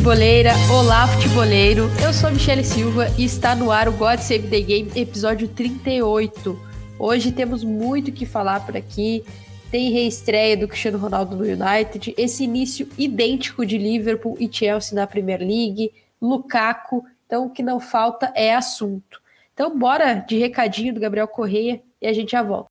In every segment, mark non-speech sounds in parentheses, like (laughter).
futeboleira, olá futeboleiro. Eu sou Michele Silva e está no ar o God Save the Game, episódio 38. Hoje temos muito que falar por aqui. Tem reestreia do Cristiano Ronaldo no United, esse início idêntico de Liverpool e Chelsea na Premier League, Lukaku. Então, o que não falta é assunto. Então, bora de recadinho do Gabriel Correia e a gente já volta.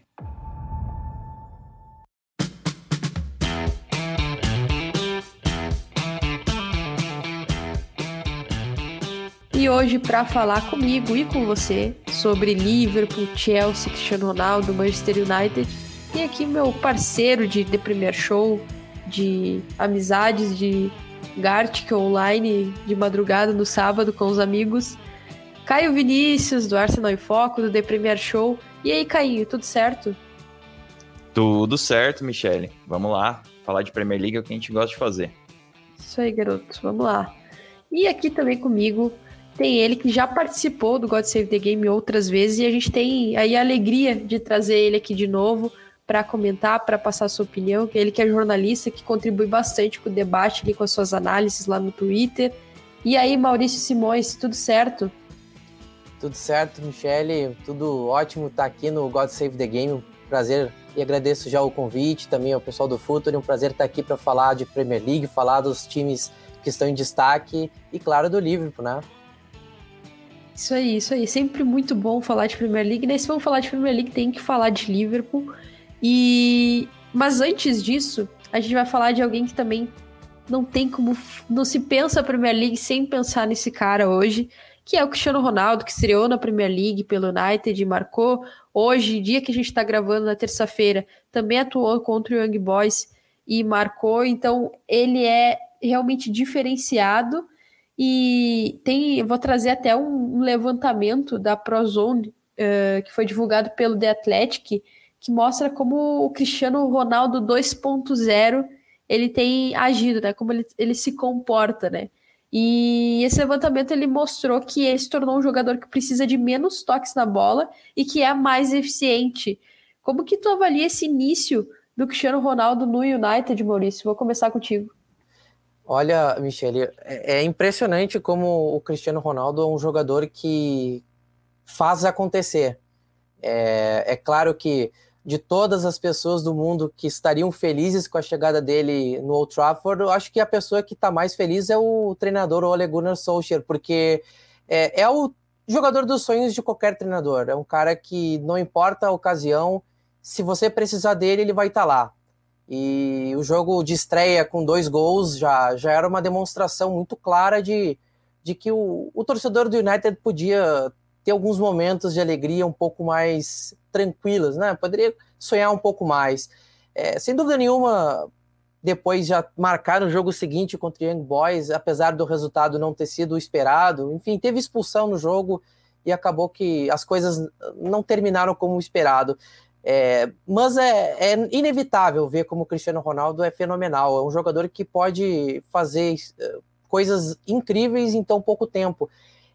hoje, para falar comigo e com você sobre Liverpool, Chelsea, Cristiano Ronaldo, Manchester United, tem aqui meu parceiro de The Premier Show, de amizades, de Gartic online, de madrugada no sábado com os amigos. Caio Vinícius, do Arsenal em Foco, do The Premier Show. E aí, Caio, tudo certo? Tudo certo, Michele. Vamos lá, falar de Premier League é o que a gente gosta de fazer. Isso aí, garoto. Vamos lá. E aqui também comigo, tem ele que já participou do God Save the Game outras vezes e a gente tem aí a alegria de trazer ele aqui de novo para comentar, para passar sua opinião. Ele que é jornalista, que contribui bastante com o debate ali, com as suas análises lá no Twitter. E aí, Maurício Simões, tudo certo? Tudo certo, Michele. Tudo ótimo estar tá aqui no God Save the Game. prazer e agradeço já o convite também ao pessoal do Futuro. Um prazer estar aqui para falar de Premier League, falar dos times que estão em destaque e, claro, do Liverpool, né? Isso aí, isso aí. Sempre muito bom falar de Premier League. Né? Se vamos falar de Premier League, tem que falar de Liverpool. E mas antes disso, a gente vai falar de alguém que também não tem como não se pensa a Premier League sem pensar nesse cara hoje, que é o Cristiano Ronaldo, que estreou na Premier League pelo United e marcou hoje, dia que a gente está gravando na terça-feira, também atuou contra o Young Boys e marcou. Então ele é realmente diferenciado e tem, vou trazer até um, levantamento da Prozone, uh, que foi divulgado pelo The Athletic, que mostra como o Cristiano Ronaldo 2.0 ele tem agido, né? Como ele, ele se comporta, né? E esse levantamento ele mostrou que ele se tornou um jogador que precisa de menos toques na bola e que é mais eficiente. Como que tu avalia esse início do Cristiano Ronaldo no United, Maurício? Vou começar contigo. Olha, Michele, é, é impressionante como o Cristiano Ronaldo é um jogador que faz acontecer. É, é claro que de todas as pessoas do mundo que estariam felizes com a chegada dele no Old Trafford, eu acho que a pessoa que está mais feliz é o treinador Ole Gunnar Solskjaer, porque é, é, o jogador dos sonhos de qualquer treinador. É um cara que não importa a ocasião, se você precisar dele, ele vai estar tá lá. E o jogo de estreia com dois gols já, já era uma demonstração muito clara de, de que o, o torcedor do United podia ter alguns momentos de alegria um pouco mais tranquilos, né? Poderia sonhar um pouco mais. É, sem dúvida nenhuma, depois já marcar no jogo seguinte contra o Young Boys, apesar do resultado não ter sido esperado, enfim, teve expulsão no jogo e acabou que as coisas não terminaram como esperado. É, mas é, é, inevitável ver como o Cristiano Ronaldo é fenomenal. É um jogador que pode fazer é, coisas incríveis em tão pouco tempo.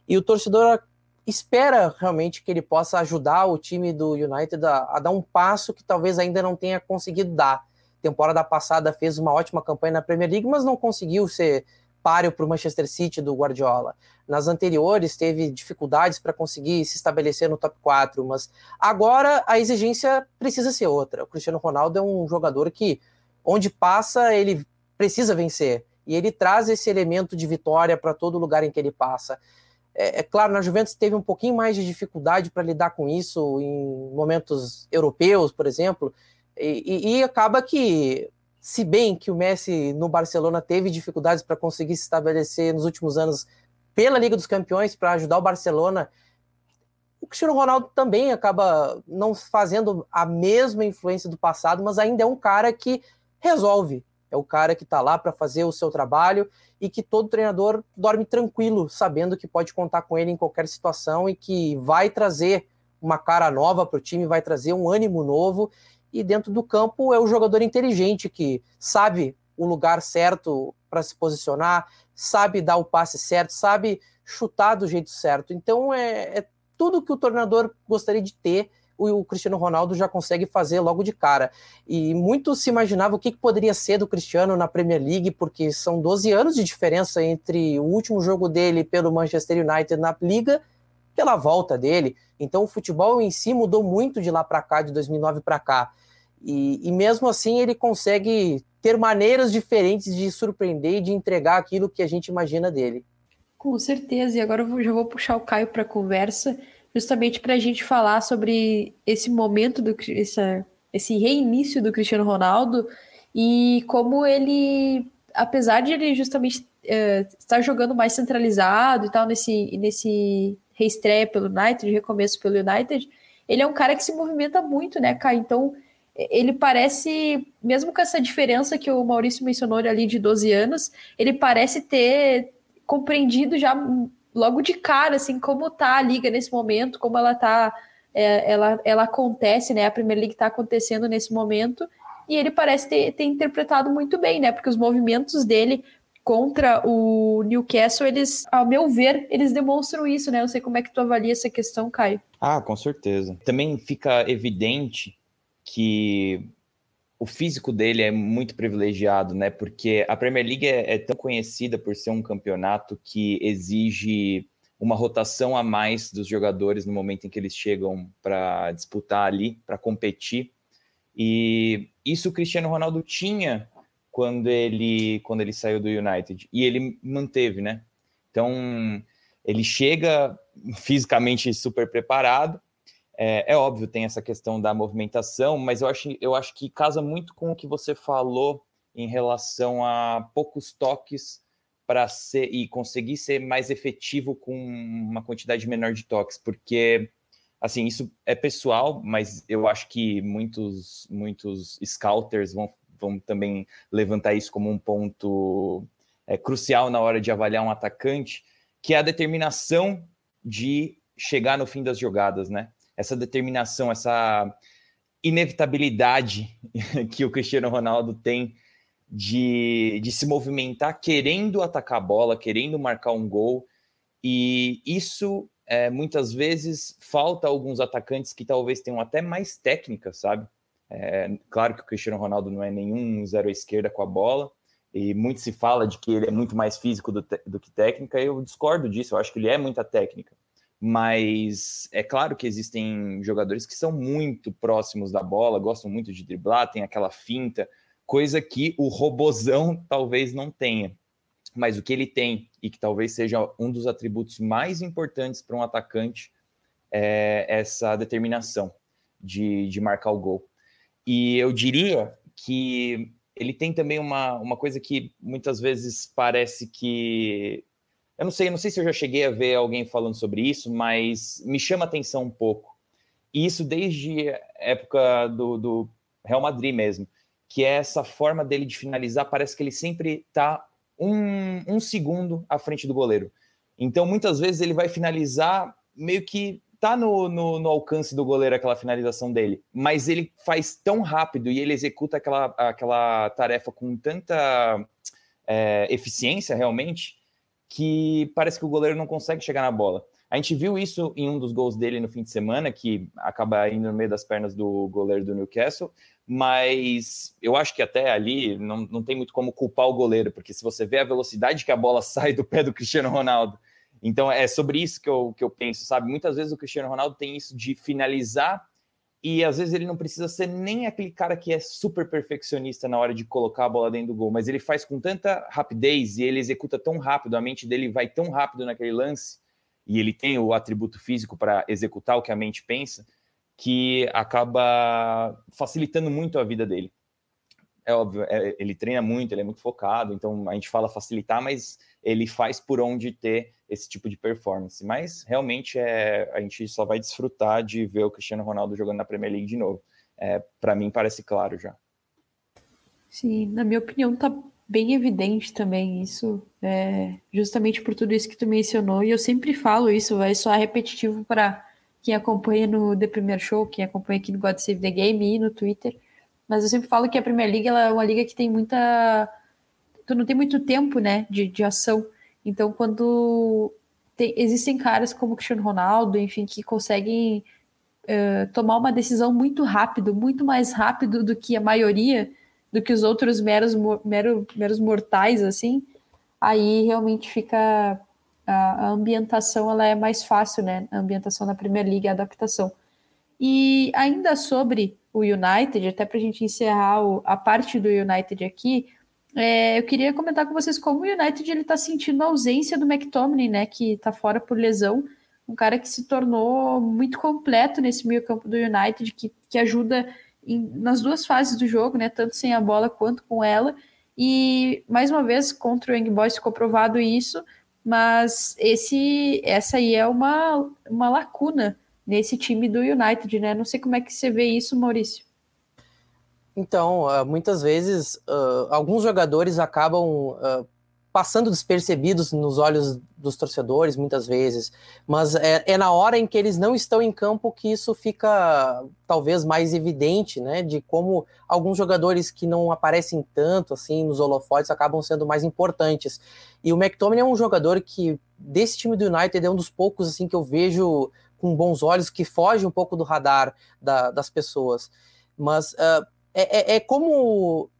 E o torcedor espera realmente que ele possa ajudar o time do United a, a dar um passo que talvez ainda não tenha conseguido dar. Temporada passada fez uma ótima campanha na Premier League, mas não conseguiu ser páreo para o Manchester City do Guardiola. Nas anteriores teve dificuldades para conseguir se estabelecer no top 4, mas agora a exigência precisa ser outra. O Cristiano Ronaldo é um jogador que, onde passa, ele precisa vencer. E ele traz esse elemento de vitória para todo lugar em que ele passa. É, é, claro, na Juventus teve um pouquinho mais de dificuldade para lidar com isso em momentos europeus, por exemplo, e, e, e, acaba que, se bem que o Messi no Barcelona teve dificuldades para conseguir se estabelecer nos últimos anos pela Liga dos Campeões para ajudar o Barcelona, o Cristiano Ronaldo também acaba não fazendo a mesma influência do passado, mas ainda é um cara que resolve, é o cara que está lá para fazer o seu trabalho e que todo treinador dorme tranquilo, sabendo que pode contar com ele em qualquer situação e que vai trazer uma cara nova para o time, vai trazer um ânimo novo. E dentro do campo é o jogador inteligente que sabe o lugar certo para se posicionar, sabe dar o passe certo, sabe chutar do jeito certo. Então é, é tudo que o treinador gostaria de ter o Cristiano Ronaldo já consegue fazer logo de cara. E muito se imaginava o que, que poderia ser do Cristiano na Premier League, porque são 12 anos de diferença entre o último jogo dele pelo Manchester United na Liga pela volta dele. Então o futebol em si mudou muito de lá para cá, de 2009 para cá. E, e, mesmo assim ele consegue ter maneiras diferentes de surpreender e de entregar aquilo que a gente imagina dele. Com certeza, e agora eu já vou puxar o Caio para a conversa justamente para a gente falar sobre esse momento do esse, esse reinício do Cristiano Ronaldo e como ele, apesar de ele justamente uh, estar jogando mais centralizado e tal nesse nesse reestreia pelo United, recomeço pelo United, ele é um cara que se movimenta muito, né, cara? Então ele parece, mesmo com essa diferença que o Maurício mencionou ali de 12 anos, ele parece ter compreendido já logo de cara, assim, como tá a liga nesse momento, como ela tá, é, ela, ela acontece, né? A Premier League tá acontecendo nesse momento, e ele parece ter, ter interpretado muito bem, né? Porque os movimentos dele contra o Newcastle, eles, ao meu ver, eles demonstram isso, né? Não sei como é que tu avalia essa questão, Caio. Ah, com certeza. Também fica evidente que o físico dele é muito privilegiado, né? Porque a Premier League é, é, tão conhecida por ser um campeonato que exige uma rotação a mais dos jogadores no momento em que eles chegam para disputar ali, para competir. E isso o Cristiano Ronaldo tinha quando ele quando ele saiu do United e ele manteve, né? Então ele chega fisicamente super preparado é, é, óbvio, tem essa questão da movimentação, mas eu acho, eu acho que casa muito com o que você falou em relação a poucos toques para ser e conseguir ser mais efetivo com uma quantidade menor de toques, porque assim isso é pessoal, mas eu acho que muitos muitos scouters vão, vão também levantar isso como um ponto é, crucial na hora de avaliar um atacante, que é a determinação de chegar no fim das jogadas, né? essa determinação, essa inevitabilidade (laughs) que o Cristiano Ronaldo tem de, de se movimentar querendo atacar a bola, querendo marcar um gol. E isso é, muitas vezes falta alguns atacantes que talvez tenham até mais técnica, sabe? É, claro que o Cristiano Ronaldo não é nenhum zero à esquerda com a bola, e muito se fala de que ele é muito mais físico do, do que técnica, eu discordo disso, eu acho que ele é muita técnica mas é claro que existem jogadores que são muito próximos da bola, gostam muito de driblar, tem aquela finta, coisa que o robozão talvez não tenha. Mas o que ele tem, e que talvez seja um dos atributos mais importantes para um atacante, é essa determinação de, de marcar o gol. E eu diria que ele tem também uma, uma coisa que muitas vezes parece que eu não sei, eu não sei se eu já cheguei a ver alguém falando sobre isso, mas me chama atenção um pouco. E isso desde a época do, do Real Madrid mesmo, que é essa forma dele de finalizar, parece que ele sempre está um, um segundo à frente do goleiro. Então, muitas vezes ele vai finalizar meio que tá no, no, no, alcance do goleiro aquela finalização dele, mas ele faz tão rápido e ele executa aquela, aquela tarefa com tanta é, eficiência realmente que parece que o goleiro não consegue chegar na bola. A gente viu isso em um dos gols dele no fim de semana, que acaba indo no meio das pernas do goleiro do Newcastle, mas eu acho que até ali não, não tem muito como culpar o goleiro, porque se você vê a velocidade que a bola (laughs) sai do pé do Cristiano Ronaldo, então é sobre isso que eu, que eu penso, sabe? Muitas vezes o Cristiano Ronaldo tem isso de finalizar e às vezes ele não precisa ser nem aquele cara que é super perfeccionista na hora de colocar a bola dentro do gol, mas ele faz com tanta rapidez e ele executa tão rápido, a mente dele vai tão rápido naquele lance e ele tem o atributo físico para executar o que a mente pensa, que acaba facilitando muito a vida dele. É óbvio, é, ele treina muito, ele é muito focado, então a gente fala facilitar, mas ele faz por onde ter esse tipo de performance. Mas realmente é, a gente só vai desfrutar de ver o Cristiano Ronaldo jogando na Premier League de novo. É, Para mim parece claro já. Sim, na minha opinião tá bem evidente também isso, é, justamente por tudo isso que tu mencionou, e eu sempre falo isso, vai soar repetitivo para quem acompanha no The Premier Show, quem acompanha aqui no God Save the Game e no Twitter, mas eu sempre falo que a Premier League ela é uma liga que tem muita... Tu não tem muito tempo, né, de, de ação, então quando tem, existem caras como o Cristiano Ronaldo, enfim, que conseguem uh, tomar uma decisão muito rápido, muito mais rápido do que a maioria, do que os outros meros, mero, meros mortais, assim, aí realmente fica a, a, ambientação ela é mais fácil, né? A ambientação na Premier League, a adaptação. E ainda sobre o United, até para a gente encerrar o, a parte do United aqui, é, eu queria comentar com vocês como o United ele está sentindo a ausência do McTominay, né? Que está fora por lesão, um cara que se tornou muito completo nesse meio campo do United, que, que ajuda em, nas duas fases do jogo, né? Tanto sem a bola quanto com ela. E mais uma vez contra o Young Boys ficou provado isso, mas esse essa aí é uma, uma lacuna nesse time do United, né? Não sei como é que você vê isso, Maurício. Então, ah, muitas vezes, uh, alguns jogadores acabam uh, passando despercebidos nos olhos dos torcedores, muitas vezes, mas é, é, na hora em que eles não estão em campo que isso fica talvez mais evidente, né? De como alguns jogadores que não aparecem tanto assim nos holofotes acabam sendo mais importantes. E o McTominay é um jogador que, desse time do United, é um dos poucos assim que eu vejo com bons olhos, que foge um pouco do radar da, das pessoas. Mas uh, é, é, é como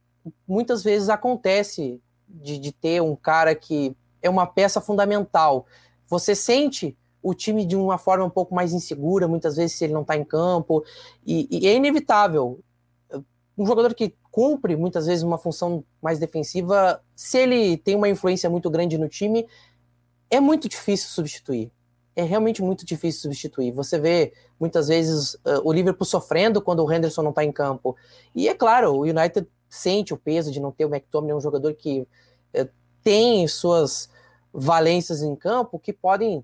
muitas vezes acontece de, de ter um cara que é uma peça fundamental. Você sente o time de uma forma um pouco mais insegura, muitas vezes, se ele não está em campo, e, e, é inevitável. Um jogador que cumpre muitas vezes uma função mais defensiva, se ele tem uma influência muito grande no time, é muito difícil substituir. É realmente muito difícil substituir. Você vê muitas vezes uh, o Liverpool sofrendo quando o Henderson não está em campo. E é claro, o United sente o peso de não ter o McTominay, um jogador que é, tem suas valências em campo que podem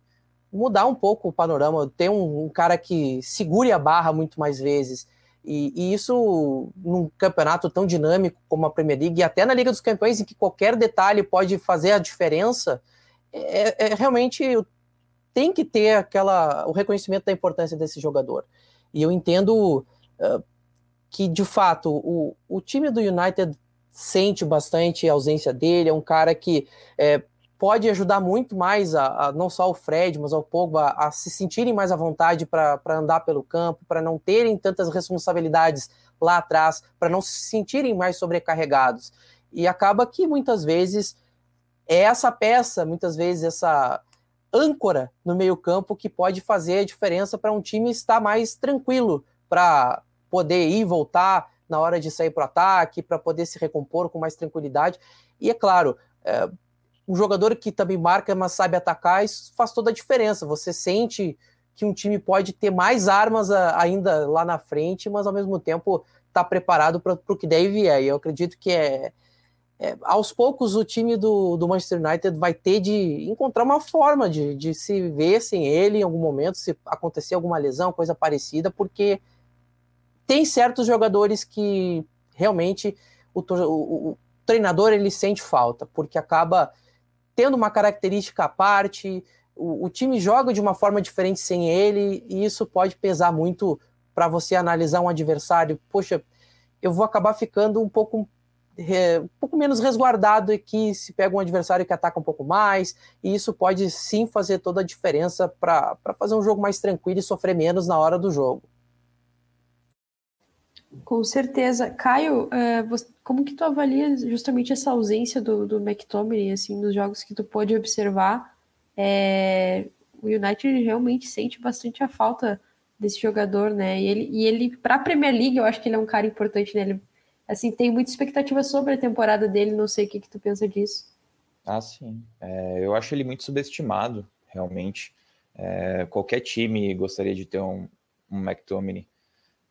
mudar um pouco o panorama. Tem um, um cara que segure a barra muito mais vezes. E, e, isso num campeonato tão dinâmico como a Premier League, e até na Liga dos Campeões, em que qualquer detalhe pode fazer a diferença, é, é realmente tem que ter aquela o reconhecimento da importância desse jogador. E eu entendo uh, que, de fato, o, o time do United sente bastante a ausência dele, é um cara que é, pode ajudar muito mais a, a, não só o Fred, mas ao Pogba a, a se sentirem mais à vontade para andar pelo campo, para não terem tantas responsabilidades lá atrás, para não se sentirem mais sobrecarregados. E acaba que muitas vezes é essa peça, muitas vezes essa âncora no meio-campo que pode fazer a diferença para um time estar mais tranquilo para poder ir e voltar na hora de sair para o ataque, para poder se recompor com mais tranquilidade. E é claro, é, um jogador que também marca, mas sabe atacar, isso faz toda a diferença. Você sente que um time pode ter mais armas a, ainda lá na frente, mas ao mesmo tempo está preparado para o que deve vir. E eu acredito que é, é, aos poucos o time do, do, Manchester United vai ter de encontrar uma forma de, de se ver sem ele em algum momento, se acontecer alguma lesão, coisa parecida, porque tem certos jogadores que realmente o, o, o, treinador ele sente falta, porque acaba tendo uma característica à parte, o, o time joga de uma forma diferente sem ele, e isso pode pesar muito para você analisar um adversário. Poxa, eu vou acabar ficando um pouco um pouco menos resguardado aqui se pega um adversário que ataca um pouco mais, e isso pode sim fazer toda a diferença para fazer um jogo mais tranquilo e sofrer menos na hora do jogo. Com certeza. Caio, é, como que tu avalia justamente essa ausência do, do McTominay, assim, nos jogos que tu pôde observar? É, o United realmente sente bastante a falta desse jogador, né? E ele, e ele para a Premier League, eu acho que ele é um cara importante, né? Ele, assim, tem muita expectativa sobre a temporada dele, não sei o que, que tu pensa disso. Ah, sim. É, eu acho ele muito subestimado, realmente. É, qualquer time gostaria de ter um, um McTominay.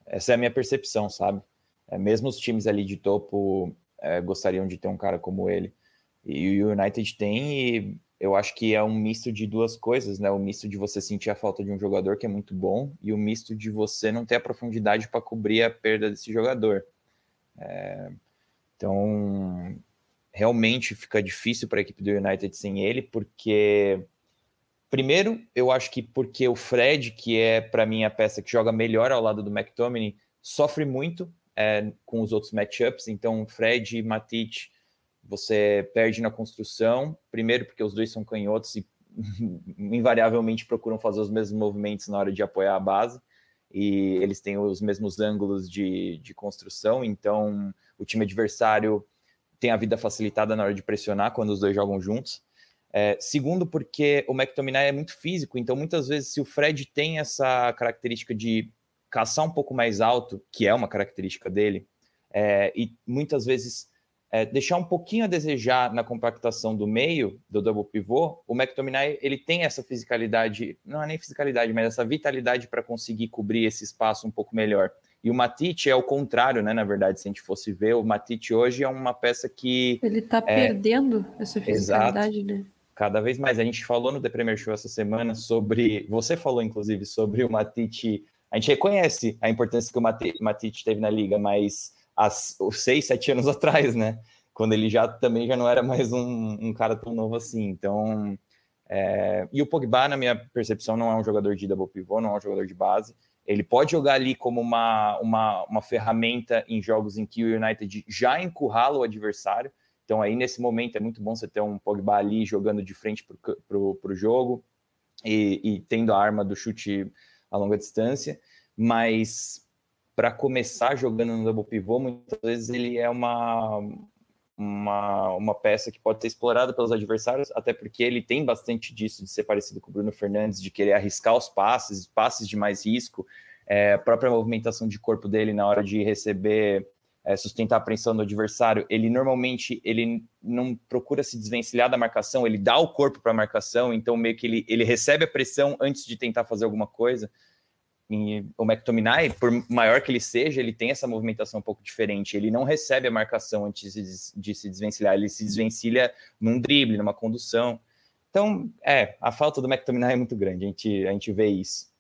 Essa é a minha percepção, sabe? É, mesmo os times ali de topo é, gostariam de ter um cara como ele. E o United tem, e eu acho que é um misto de duas coisas, né? O misto de você sentir a falta de um jogador que é muito bom e o misto de você não ter a profundidade para cobrir a perda desse jogador. É, então, realmente fica difícil para a equipe do United sem ele, porque primeiro, eu acho que porque o Fred, que é para mim a peça que joga melhor ao lado do McTominay, sofre muito é, com os outros matchups. Então, Fred e Matite você perde na construção, primeiro porque os dois são canhotos e (laughs) invariavelmente procuram fazer os mesmos movimentos na hora de apoiar a base, e eles têm os mesmos ângulos de, de construção, então o time adversário tem a vida facilitada na hora de pressionar quando os dois jogam juntos. É, segundo, porque o McTominay é muito físico, então muitas vezes, se o Fred tem essa característica de caçar um pouco mais alto, que é uma característica dele, é, e muitas vezes é, deixar um pouquinho a desejar na compactação do meio do double pivô, o McTominay ele tem essa fisicalidade, não é nem fisicalidade, mas essa vitalidade para conseguir cobrir esse espaço um pouco melhor. E o Matite é o contrário, né? Na verdade, se a gente fosse ver, o Matite hoje é uma peça que. Ele está é... perdendo essa fisicalidade, Exato. né? Cada vez mais. A gente falou no The Premier Show essa semana sobre. Você falou, inclusive, sobre o Matite. A gente reconhece a importância que o Matite teve na liga, mas há seis, sete anos (laughs) atrás, né? Quando ele já também já não era mais um, um cara tão novo assim. Então, é... e o Pogba, na minha percepção, não é um jogador de double pivô, não é um jogador de base. Ele pode jogar ali como uma, uma, uma ferramenta em jogos em que o United já encurrala o adversário. Então, aí nesse momento é muito bom você ter um Pogba ali jogando de frente para o jogo e, e tendo a arma do chute a longa distância. Mas para começar jogando no double pivô, muitas vezes ele é uma, uma, uma peça que pode ser explorada pelos adversários, até porque ele tem bastante disso de ser parecido com o Bruno Fernandes, de querer arriscar os passes, passes de mais risco, é, a própria movimentação de corpo dele na hora de receber, é, sustentar a pressão do adversário, ele normalmente ele não procura se desvencilhar da marcação, ele dá o corpo para a marcação, então meio que ele, ele recebe a pressão antes de tentar fazer alguma coisa. E o McTominay, por maior que ele seja, ele tem essa movimentação um pouco diferente. Ele não recebe a marcação antes de, de se desvencilhar, ele se desvencilha num drible, numa condução. Então, é, a falta do McTominay é muito grande, a gente, a gente vê isso.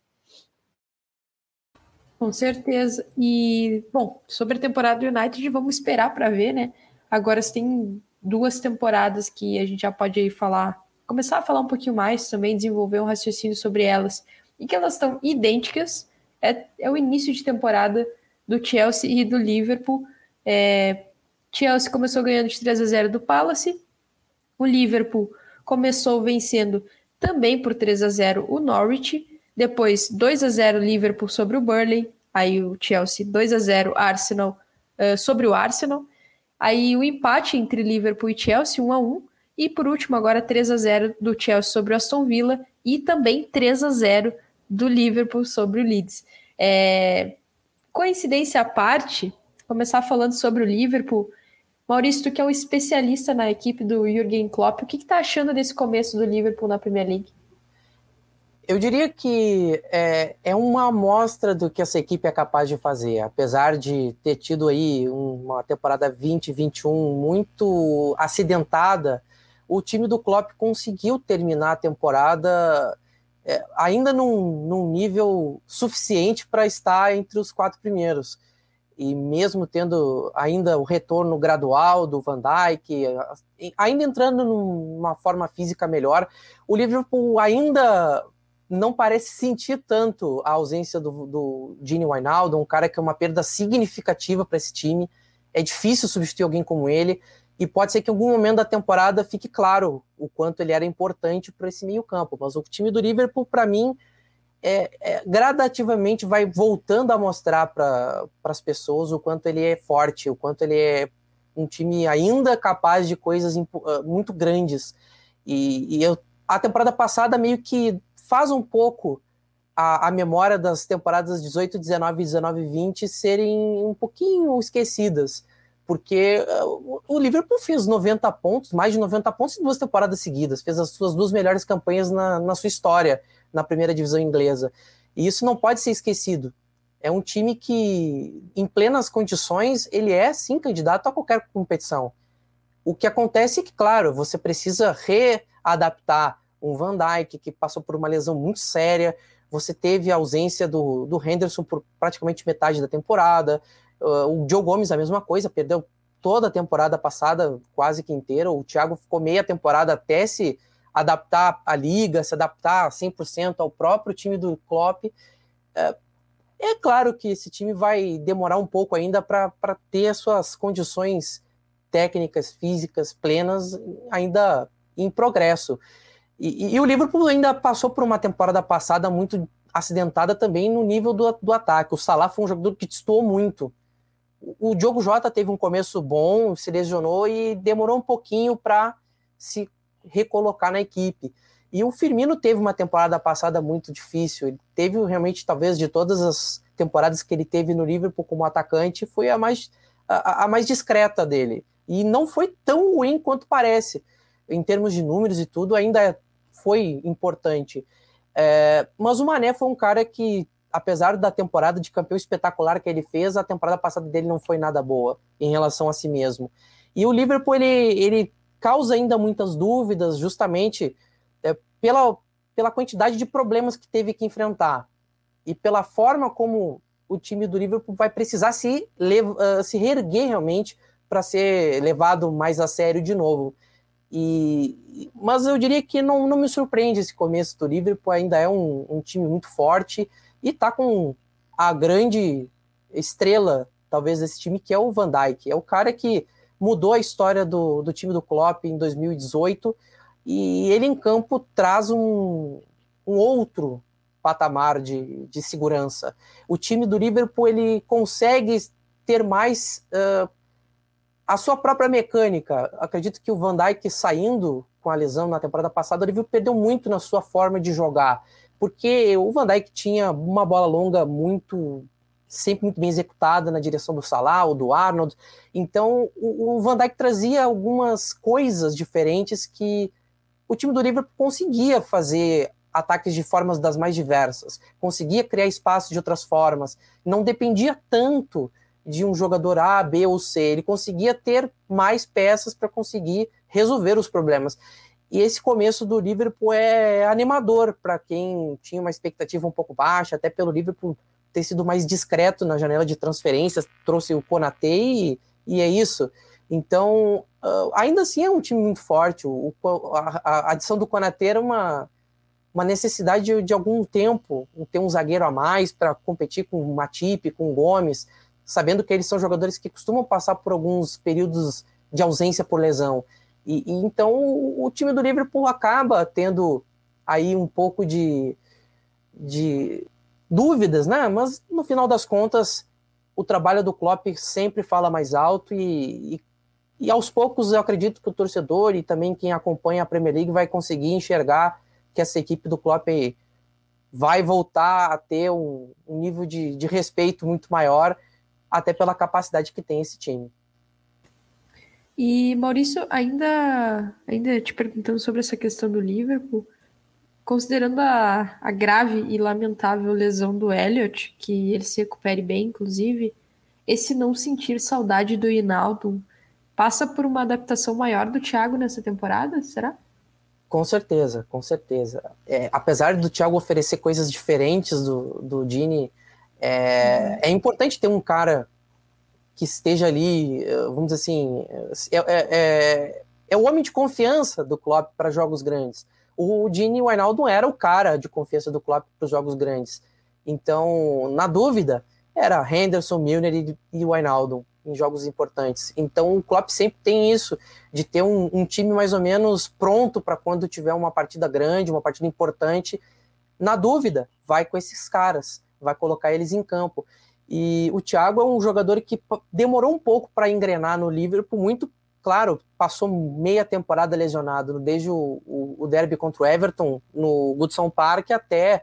Com certeza. E, bom, sobre a temporada do United, vamos esperar para ver, né? Agora tem duas temporadas que a gente já pode aí falar, começar a falar um pouquinho mais também, desenvolver um raciocínio sobre elas e que elas estão idênticas. É, é o início de temporada do Chelsea e do Liverpool. É, Chelsea começou ganhando de 3 a 0 do Palace. O Liverpool começou vencendo também por 3 a 0 o Norwich. Depois 2 a 0 Liverpool sobre o Burnley. Aí o Chelsea 2 a 0 Arsenal uh, sobre o Arsenal. Aí o empate entre Liverpool e Chelsea 1 a 1 e por último agora 3 a 0 do Chelsea sobre o Aston Villa e também 3 a 0 do Liverpool sobre o Leeds. É, coincidência à parte, começar falando sobre o Liverpool. Maurício, tu que é um especialista na equipe do Jürgen Klopp, o que está achando desse começo do Liverpool na Premier League? Eu diria que é, é, uma amostra do que essa equipe é capaz de fazer. Apesar de ter tido aí uma temporada 2021 muito acidentada, o time do Klopp conseguiu terminar a temporada é, ainda num, num, nível suficiente para estar entre os quatro primeiros. E mesmo tendo ainda o retorno gradual do Van Dijk, ainda entrando numa forma física melhor, o Liverpool ainda não parece sentir tanto a ausência do, do Gini Wijnaldum, um cara que é uma perda significativa para esse time. É difícil substituir alguém como ele e pode ser que em algum momento da temporada fique claro o quanto ele era importante para esse meio-campo. Mas o time do Liverpool, para mim, é, é, gradativamente vai voltando a mostrar para as pessoas o quanto ele é forte, o quanto ele é um time ainda capaz de coisas ah, muito grandes. E, e eu, a temporada passada meio que faz um pouco a, a, memória das temporadas 18, 19, 19 e 20 serem um pouquinho esquecidas porque uh, o Liverpool fez 90 pontos, mais de 90 pontos em duas temporadas seguidas, fez as suas duas melhores campanhas na, na sua história na primeira divisão inglesa. E isso não pode ser esquecido. É um time que, em plenas condições, ele é sim candidato a qualquer competição. O que acontece é que, claro, você precisa readaptar um Van Dijk que passou por uma lesão muito séria, você teve a ausência do, do Henderson por praticamente metade da temporada, uh, o Joe Gomes a mesma coisa, perdeu toda a temporada passada, quase que inteira, o Thiago ficou meia temporada até se adaptar à liga, se adaptar 100% ao próprio time do Klopp. É, é claro que esse time vai demorar um pouco ainda para ter as suas condições técnicas, físicas plenas ainda em progresso. E, e, o Liverpool ainda passou por uma temporada passada muito acidentada também no nível do, do ataque. O Salah foi um jogador que destoou muito. O, Diogo Jota teve um começo bom, se lesionou e demorou um pouquinho para se recolocar na equipe. E o Firmino teve uma temporada passada muito difícil. Ele teve realmente, talvez, de todas as temporadas que ele teve no Liverpool como atacante, foi a mais, a, a mais discreta dele. E não foi tão ruim quanto parece. Em termos de números e tudo, ainda foi importante. É, mas o Mané foi um cara que, apesar da temporada de campeão espetacular que ele fez, a temporada passada dele não foi nada boa em relação a si mesmo. E o Liverpool, ele, ele causa ainda muitas dúvidas, justamente é, pela, pela quantidade de problemas que teve que enfrentar e pela forma como o time do Liverpool vai precisar se, uh, se reerguer realmente para ser levado mais a sério de novo. E, mas eu diria que não, não me surpreende esse começo do Liverpool, ainda é um, um time muito forte e está com a grande estrela, talvez, desse time, que é o Van Dijk. É o cara que mudou a história do, do time do Klopp em 2018 e ele em campo traz um, um outro patamar de, de segurança. O time do Liverpool ele consegue ter mais uh, a sua própria mecânica. Acredito que o Van Dijk saindo com a lesão na temporada passada, o Liverpool perdeu muito na sua forma de jogar, porque o Van Dijk tinha uma bola longa muito sempre muito bem executada na direção do Salah ou do Arnold. Então, o, Van Dijk trazia algumas coisas diferentes que o time do Liverpool conseguia fazer ataques de formas das mais diversas, conseguia criar espaço de outras formas, não dependia tanto de um jogador A, B ou C, ele conseguia ter mais peças para conseguir resolver os problemas. E esse começo do Liverpool é animador para quem tinha uma expectativa um pouco baixa, até pelo Liverpool ter sido mais discreto na janela de transferências, trouxe o Konate e, e é isso. Então, uh, ainda assim é um time muito forte. O, a, a, adição do Konate era uma, uma necessidade de, de, algum tempo, ter um zagueiro a mais para competir com o Matip, com o Gomes, sabendo que eles são jogadores que costumam passar por alguns períodos de ausência por lesão. E, e então o, o time do Liverpool acaba tendo aí um pouco de, de dúvidas, né? Mas no final das contas, o trabalho do Klopp sempre fala mais alto e, e, e, aos poucos eu acredito que o torcedor e também quem acompanha a Premier League vai conseguir enxergar que essa equipe do Klopp vai voltar a ter um, um nível de, de respeito muito maior, até pela capacidade que tem esse time. E Maurício, ainda, ainda te perguntando sobre essa questão do Liverpool, Considerando a, a grave e lamentável lesão do Elliot, que ele se recupere bem, inclusive, esse não sentir saudade do Hinaldo passa por uma adaptação maior do Thiago nessa temporada, será? Com certeza, com certeza. É, apesar do Thiago oferecer coisas diferentes do, do Dini, é, uhum. é importante ter um cara que esteja ali, vamos dizer assim, é, é, é, é o homem de confiança do Klopp para jogos grandes o Dini Wijnaldum era o cara de confiança do Klopp para os jogos grandes. Então, na dúvida, era Henderson, Milner e, e Wijnaldum em jogos importantes. Então, o Klopp sempre tem isso, de ter um, um time mais ou menos pronto para quando tiver uma partida grande, uma partida importante. Na dúvida, vai com esses caras, vai colocar eles em campo. E o Thiago é um jogador que demorou um pouco para engrenar no Liverpool, muito claro, passou meia temporada lesionado, desde o, o, o derby contra o Everton no Goodson Park até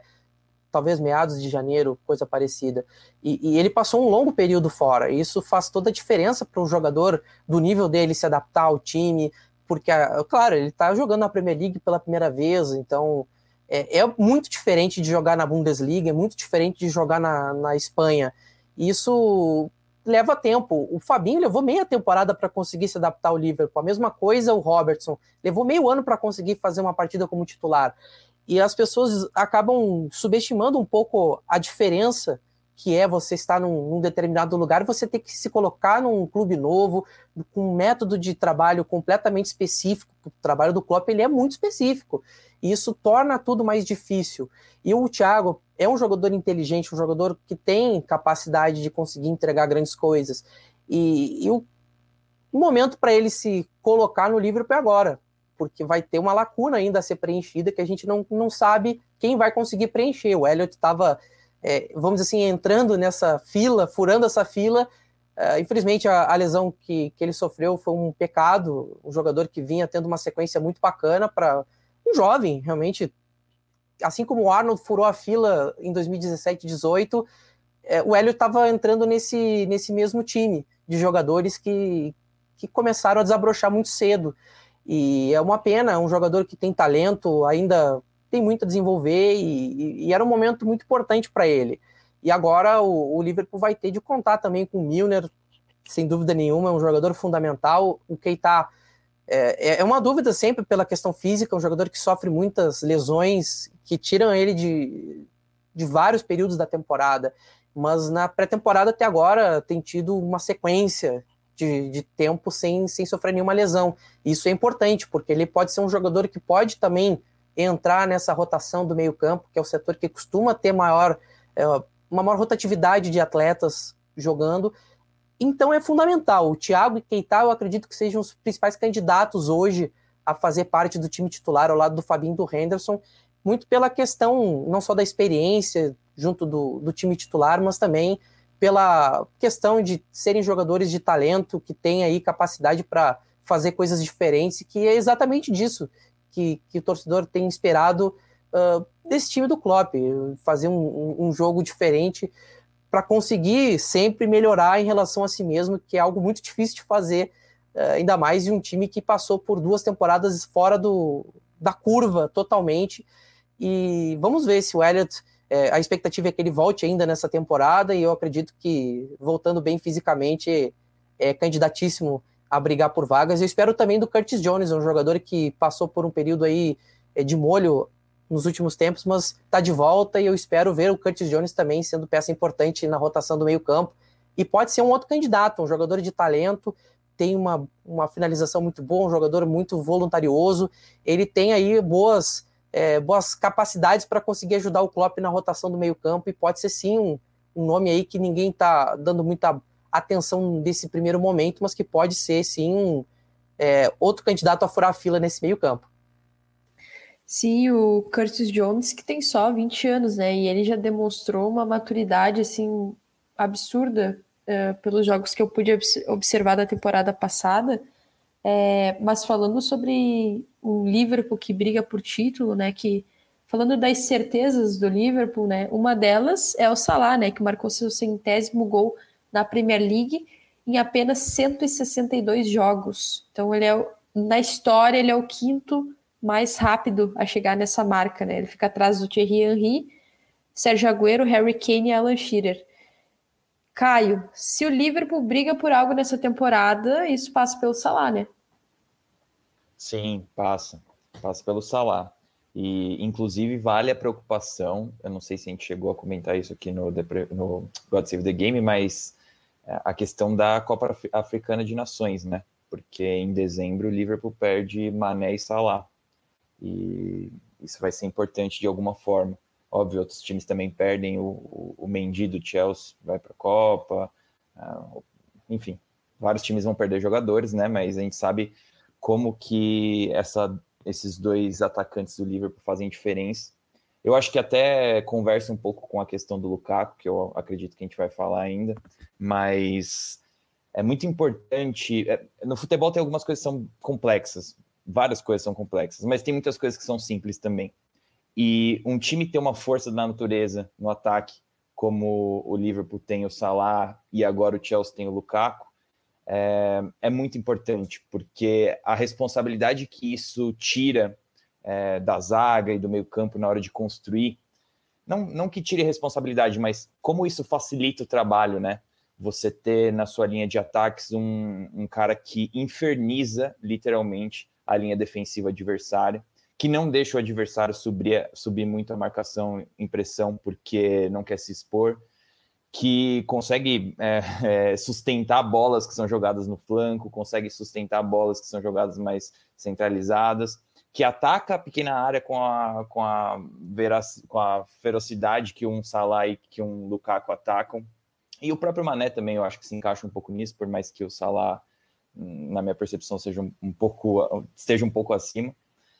talvez meados de janeiro, coisa parecida. E, e, ele passou um longo período fora. E isso faz toda a diferença para o jogador do nível dele se adaptar ao time, porque, claro, ele está jogando na Premier League pela primeira vez, então é, é, muito diferente de jogar na Bundesliga, é muito diferente de jogar na, na Espanha. Isso leva tempo. O Fabinho levou meia temporada para conseguir se adaptar ao Liverpool. A mesma coisa o Robertson. Levou meio ano para conseguir fazer uma partida como titular. E as pessoas acabam subestimando um pouco a diferença que é você estar num, num, determinado lugar, você ter que se colocar num clube novo, com um método de trabalho completamente específico. O trabalho do Klopp ele é muito específico. E isso torna tudo mais difícil. E o Thiago é um jogador inteligente, um jogador que tem capacidade de conseguir entregar grandes coisas. E, e o, momento para ele se colocar no Liverpool é agora, porque vai ter uma lacuna ainda a ser preenchida que a gente não, não sabe quem vai conseguir preencher. O Elliot estava, é, vamos dizer assim, entrando nessa fila, furando essa fila. Uh, infelizmente, a, a, lesão que, que ele sofreu foi um pecado. Um jogador que vinha tendo uma sequência muito bacana para um jovem, realmente assim como o Arnold furou a fila em 2017, 18, é, o Hélio estava entrando nesse, nesse mesmo time de jogadores que, que começaram a desabrochar muito cedo. E é uma pena, é um jogador que tem talento, ainda tem muito a desenvolver, e, e era um momento muito importante para ele. E agora o, o, Liverpool vai ter de contar também com o Milner, sem dúvida nenhuma, é um jogador fundamental. O Keita é, é uma dúvida sempre pela questão física, um jogador que sofre muitas lesões que tiram ele de, de vários períodos da temporada. Mas na pré-temporada até agora tem tido uma sequência de, de, tempo sem, sem sofrer nenhuma lesão. Isso é importante, porque ele pode ser um jogador que pode também entrar nessa rotação do meio-campo, que é o setor que costuma ter maior, é, uma maior rotatividade de atletas jogando, então é fundamental. O Thiago e Keita, eu acredito que sejam os principais candidatos hoje a fazer parte do time titular ao lado do Fabinho do Henderson, muito pela questão não só da experiência junto do, do time titular, mas também pela questão de serem jogadores de talento que têm aí capacidade para fazer coisas diferentes, que é exatamente disso que, que o torcedor tem esperado uh, desse time do Klopp, fazer um, um, jogo diferente para conseguir sempre melhorar em relação a si mesmo, que é algo muito difícil de fazer, eh, ainda mais em um time que passou por duas temporadas fora do, da curva totalmente. E vamos ver se o Elliott, é, a expectativa é que ele volte ainda nessa temporada, e eu acredito que, voltando bem fisicamente, é candidatíssimo a brigar por vagas. Eu espero também do Curtis Jones, um jogador que passou por um período aí eh, de molho nos últimos tempos, mas está de volta e eu espero ver o Curtis Jones também sendo peça importante na rotação do meio-campo. E pode ser um outro candidato, um jogador de talento, tem uma, uma finalização muito boa, um jogador muito voluntarioso. Ele tem aí boas, é, boas capacidades para conseguir ajudar o Klopp na rotação do meio-campo e pode ser sim um, um nome aí que ninguém está dando muita atenção nesse primeiro momento, mas que pode ser sim um, é, outro candidato a furar a fila nesse meio-campo. Sim, o Curtis Jones, que tem só 20 anos, né? E ele já demonstrou uma maturidade, assim, absurda uh, pelos jogos que eu pude observar da temporada passada. É, mas falando sobre o Liverpool que briga por título, né? Que falando das certezas do Liverpool, né? Uma delas é o Salah, né? Que marcou seu centésimo gol na Premier League em apenas 162 jogos. Então ele é na história ele é o quinto mais rápido a chegar nessa marca, né? Ele fica atrás do Thierry Henry, Sérgio Agüero, Harry Kane e Alan Shearer. Caio, se o Liverpool briga por algo nessa temporada, isso passa pelo Salah, né? Sim, passa. Passa pelo Salah. E, inclusive, vale a preocupação. Eu não sei se a gente chegou a comentar isso aqui no, no God Save the Game, mas é, a questão da Copa Africana de Nações, né? Porque em dezembro o Liverpool perde Mané e Salah e isso vai ser importante de alguma forma. Óbvio, outros times também perdem o, o, o Mendy do Chelsea, vai para a Copa, uh, enfim, vários times vão perder jogadores, né? Mas a gente sabe como que essa, esses dois atacantes do Liverpool fazem diferença. Eu acho que até conversa um pouco com a questão do Lukaku, que eu acredito que a gente vai falar ainda, mas é muito importante. É, no futebol tem algumas coisas que são complexas várias coisas são complexas, mas tem muitas coisas que são simples também. E um time ter uma força da natureza no ataque, como o Liverpool tem o Salah e agora o Chelsea tem o Lukaku, é, é muito importante, porque a responsabilidade que isso tira é, da zaga e do meio campo na hora de construir. Não, não que tire responsabilidade, mas como isso facilita o trabalho, né? Você ter na sua linha de ataques um, um cara que inferniza literalmente a linha defensiva adversária, que não deixa o adversário subir, subir muito a marcação em pressão porque não quer se expor, que consegue é, (laughs) é, sustentar bolas que são jogadas no flanco, consegue sustentar bolas que são jogadas mais centralizadas, que ataca a pequena área com a, com a, com a ferocidade que um Salah e que um Lukaku atacam. E o próprio Mané também eu acho que se encaixa um pouco nisso, por mais que o Salah, na minha percepção, seja um, um pouco, esteja um pouco acima.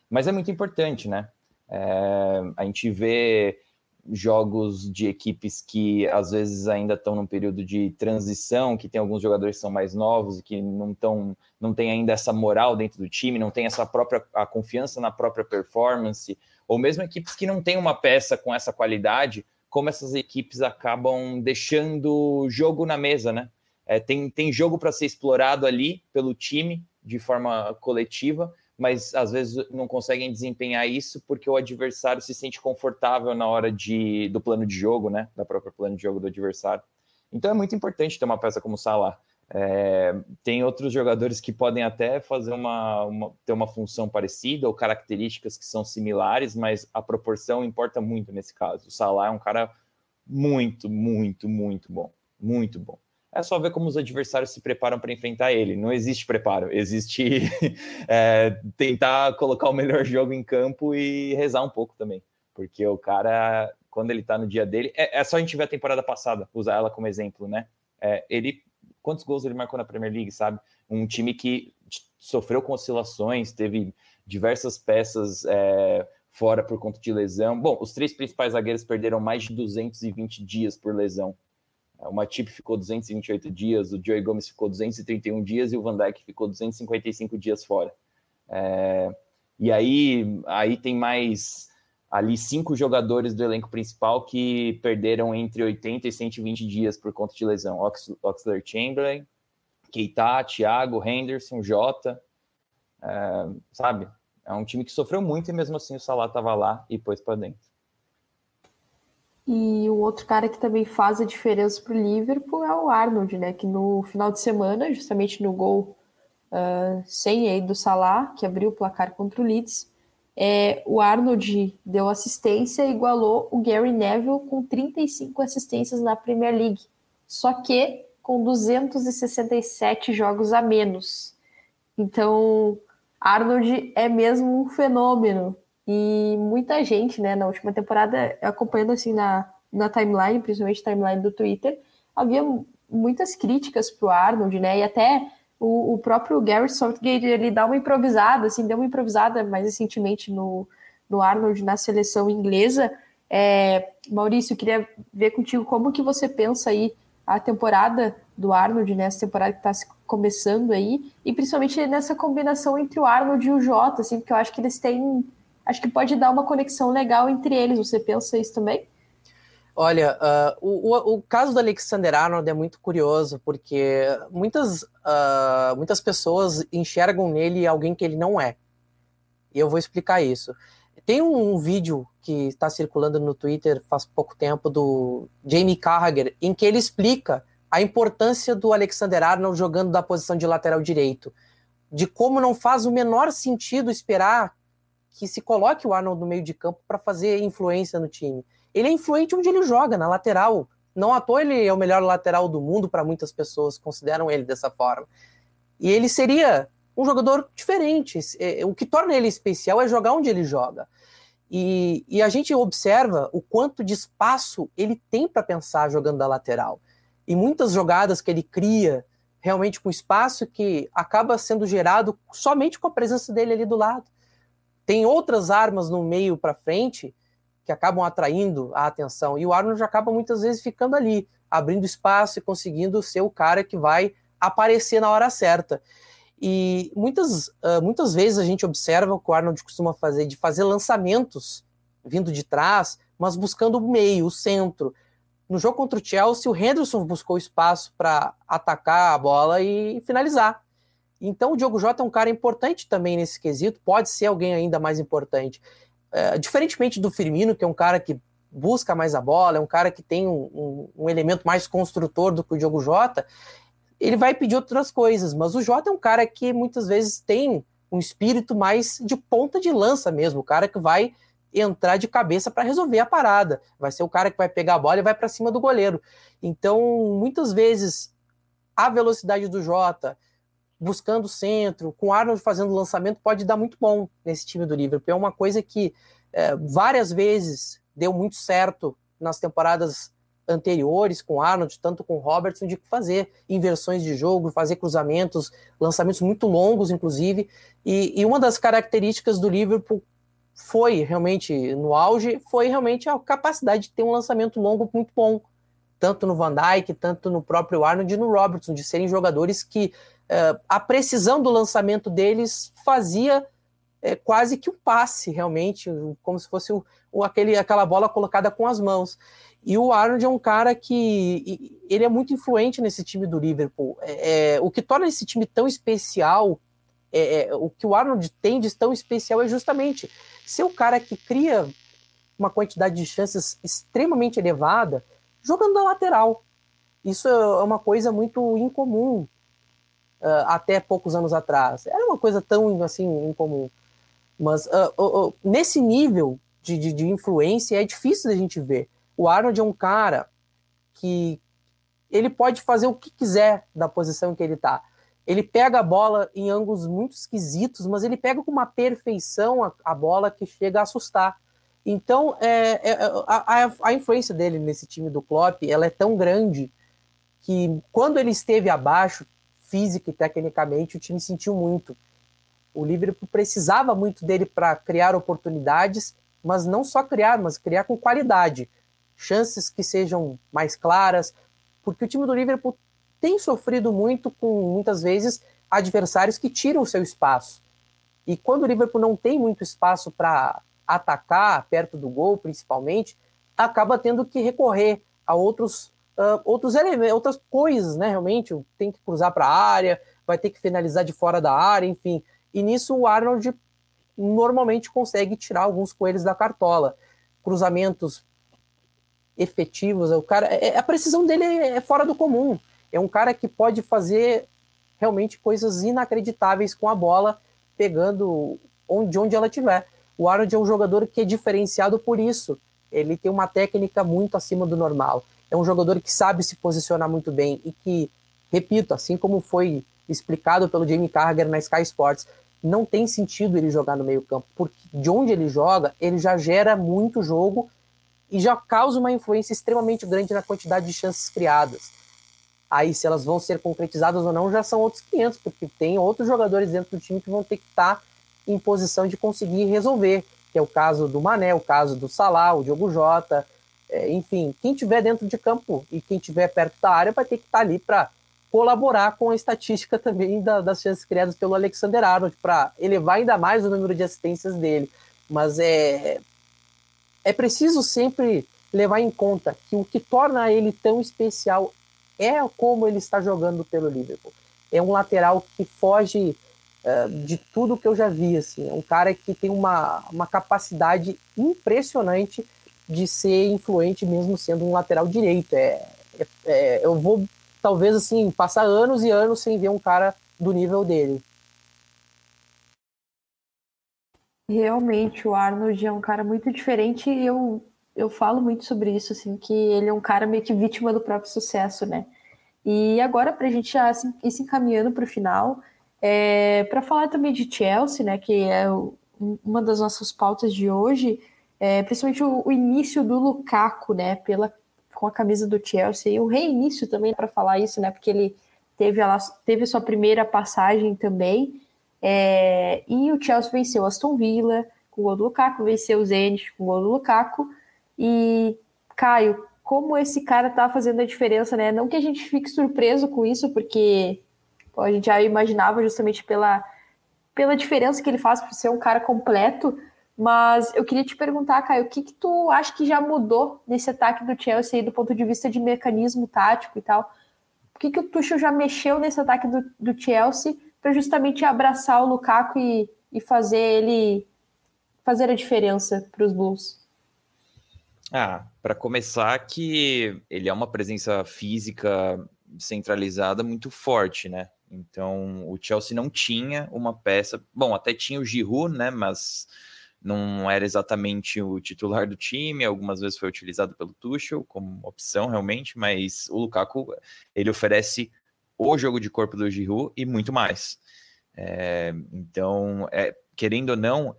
Mas é muito importante, né? É, a gente vê jogos de equipes que às vezes ainda estão num período de transição, que tem alguns jogadores que são mais novos e que não estão, não tem ainda essa moral dentro do time, não tem essa própria a confiança na própria performance, ou mesmo equipes que não têm uma peça com essa qualidade, como essas equipes acabam deixando jogo na mesa, né? É, tem, tem jogo para ser explorado ali pelo time de forma coletiva, mas às vezes não conseguem desempenhar isso porque o adversário se sente confortável na hora de, do plano de jogo, né? Da própria plano de jogo do adversário. Então é muito importante ter uma peça como o Salah. É, tem outros jogadores que podem até fazer uma, uma, ter uma função parecida ou características que são similares, mas a proporção importa muito nesse caso. O Salah é um cara muito, muito, muito bom, muito bom é só ver como os adversários se preparam para enfrentar ele. Não existe preparo, existe (laughs) é, tentar colocar o melhor jogo em campo e rezar um pouco também. Porque o cara, quando ele está no dia dele, é, é, só a gente ver a temporada passada, usar ela como exemplo, né? É, ele, quantos gols ele marcou na Premier League, sabe? Um time que sofreu com oscilações, teve diversas peças é, fora por conta de lesão. Bom, os três principais zagueiros perderam mais de 220 dias por lesão. O Matip ficou 228 dias, o Joey Gomes ficou 231 dias e o Van Dijk ficou 255 dias fora. É, e aí, aí tem mais ali cinco jogadores do elenco principal que perderam entre 80 e 120 dias por conta de lesão. Ox, Oxlade Chamberlain, Keita, Thiago, Henderson, Jota, é, sabe? É um time que sofreu muito e mesmo assim o Salah estava lá e pôs para dentro. E o outro cara que também faz a diferença para o Liverpool é o Arnold, né? Que no final de semana, justamente no gol uh, sem aí do Salah, que abriu o placar contra o Leeds, é, o Arnold deu assistência e igualou o Gary Neville com 35 assistências na Premier League. Só que com 267 jogos a menos. Então, Arnold é mesmo um fenômeno. E muita gente, né, na última temporada, acompanhando assim na, na timeline, principalmente timeline do Twitter, havia muitas críticas pro Arnold, né? E até o, o, próprio Gary Southgate, ele dá uma improvisada, assim, deu uma improvisada mais recentemente no, no Arnold na seleção inglesa. É, Maurício, queria ver contigo como que você pensa aí a temporada do Arnold, né? Essa temporada que está começando aí, e principalmente nessa combinação entre o Arnold e o Jota, assim, porque eu acho que eles têm acho que pode dar uma conexão legal entre eles. Você pensa isso também? Olha, uh, o, o, caso do Alexander Arnold é muito curioso, porque muitas, uh, muitas pessoas enxergam nele alguém que ele não é. E eu vou explicar isso. Tem um, um vídeo que está circulando no Twitter faz pouco tempo do Jamie Carragher, em que ele explica a importância do Alexander Arnold jogando da posição de lateral direito, de como não faz o menor sentido esperar que se coloque o Arnold no meio de campo para fazer influência no time. Ele é influente onde ele joga, na lateral. Não à toa ele é o melhor lateral do mundo para muitas pessoas, consideram ele dessa forma. E ele seria um jogador diferente. É, o que torna ele especial é jogar onde ele joga. E, e a gente observa o quanto de espaço ele tem para pensar jogando da lateral. E muitas jogadas que ele cria realmente com espaço que acaba sendo gerado somente com a presença dele ali do lado tem outras armas no meio para frente que acabam atraindo a atenção. E o Arnold acaba muitas vezes ficando ali, abrindo espaço e conseguindo ser o cara que vai aparecer na hora certa. E muitas, uh, muitas vezes a gente observa o que o Arnold costuma fazer, de fazer lançamentos vindo de trás, mas buscando o meio, o centro. No jogo contra o Chelsea, o Henderson buscou espaço para atacar a bola e finalizar. Então o Diogo Jota é um cara importante também nesse quesito, pode ser alguém ainda mais importante. É, diferentemente do Firmino, que é um cara que busca mais a bola, é um cara que tem um, um, um, elemento mais construtor do que o Diogo Jota, ele vai pedir outras coisas, mas o Jota é um cara que muitas vezes tem um espírito mais de ponta de lança mesmo, o cara que vai entrar de cabeça para resolver a parada, vai ser o cara que vai pegar a bola e vai para cima do goleiro. Então, muitas vezes, a velocidade do Jota, buscando o centro, com Arnold fazendo lançamento, pode dar muito bom nesse time do Liverpool. É uma coisa que é, várias vezes deu muito certo nas temporadas anteriores com Arnold, tanto com Robertson, de fazer inversões de jogo, fazer cruzamentos, lançamentos muito longos, inclusive. E, e uma das características do Liverpool foi realmente no auge, foi realmente a capacidade de ter um lançamento longo muito bom, tanto no Van Dijk, tanto no próprio Arnold e no Robertson, de serem jogadores que uh, a precisão do lançamento deles fazia uh, quase que um passe, realmente, como se fosse o, o, aquele, aquela bola colocada com as mãos. E o Arnold é um cara que ele é muito influente nesse time do Liverpool. É, é, o que torna esse time tão especial, é, é, o que o Arnold tem de tão especial é justamente ser o cara que cria uma quantidade de chances extremamente elevada jogando na lateral. Isso é uma coisa muito incomum uh, até poucos anos atrás. Era uma coisa tão assim incomum. Mas uh, uh, nesse nível de, de, de, influência é difícil da gente ver. O Arnold é um cara que ele pode fazer o que quiser da posição que ele está. Ele pega a bola em ângulos muito esquisitos, mas ele pega com uma perfeição a, a bola que chega a assustar. Então, é, é, a, a, a, influência dele nesse time do Klopp ela é tão grande que quando ele esteve abaixo, física e tecnicamente, o time sentiu muito. O Liverpool precisava muito dele para criar oportunidades, mas não só criar, mas criar com qualidade. Chances que sejam mais claras, porque o time do Liverpool tem sofrido muito com, muitas vezes, adversários que tiram o seu espaço. E quando o Liverpool não tem muito espaço para atacar perto do gol, principalmente, acaba tendo que recorrer a outros, uh, outros elementos, outras coisas, né? Realmente, tem que cruzar para a área, vai ter que finalizar de fora da área, enfim. E nisso o Arnold normalmente consegue tirar alguns coelhos da cartola. Cruzamentos efetivos, o cara, é, a precisão dele é fora do comum. É um cara que pode fazer realmente coisas inacreditáveis com a bola, pegando onde, onde ela estiver. O Arnold é um jogador que é diferenciado por isso. Ele tem uma técnica muito acima do normal. É um jogador que sabe se posicionar muito bem e que, repito, assim como foi explicado pelo Jamie Carragher na Sky Sports, não tem sentido ele jogar no meio-campo, porque de onde ele joga, ele já gera muito jogo e já causa uma influência extremamente grande na quantidade de chances criadas. Aí, se elas vão ser concretizadas ou não, já são outros 500, porque tem outros jogadores dentro do time que vão ter que estar tá em posição de conseguir resolver, que é o caso do Mané, o caso do Salah, o Diogo Jota, é, enfim, quem tiver dentro de campo e quem tiver perto da área vai ter que estar tá ali para colaborar com a estatística (laughs) também da, das chances criadas pelo Alexander Arnold para elevar ainda mais o número de assistências dele. Mas é, é preciso sempre levar em conta que o que torna ele tão especial é como ele está jogando pelo Liverpool. É um lateral que foge de tudo que eu já vi. Assim. É um cara que tem uma, uma capacidade impressionante de ser influente mesmo sendo um lateral direito. É, é, é, eu vou talvez assim passar anos e anos sem ver um cara do nível dele. Realmente, o Arnold é um cara muito diferente e eu, eu falo muito sobre isso, assim, que ele é um cara meio que vítima do próprio sucesso, né? E agora, para a gente ir se encaminhando para o final, é, para falar também de Chelsea, né, que é o, uma das nossas pautas de hoje, é, principalmente o, o, início do Lukaku, né, pela com a camisa do Chelsea, e o reinício também para falar isso, né, porque ele teve, a, teve sua primeira passagem também, é, e o Chelsea venceu Aston Villa com o gol do Lukaku, venceu o Zenit com o gol do Lukaku, e Caio, como esse cara tá fazendo a diferença, né? Não que a gente fique surpreso com isso, porque pô, a gente já imaginava justamente pela, pela diferença que ele faz por ser um cara completo, mas eu queria te perguntar, Caio, o que, que tu acha que já mudou nesse ataque do Chelsea do ponto de vista de mecanismo tático e tal? O que, que o Tuchel já mexeu nesse ataque do, do Chelsea para justamente abraçar o Lukaku e, e fazer ele fazer a diferença para os Bulls? Ah, para começar que ele é uma presença física centralizada muito forte, né? Então o Chelsea não tinha uma peça, bom, até tinha o Giroud, né? Mas não era exatamente o titular do time, algumas vezes foi utilizado pelo Tuchel como opção realmente, mas o Lukaku ele oferece o jogo de corpo do Giroud e muito mais. É, então, é, querendo ou não,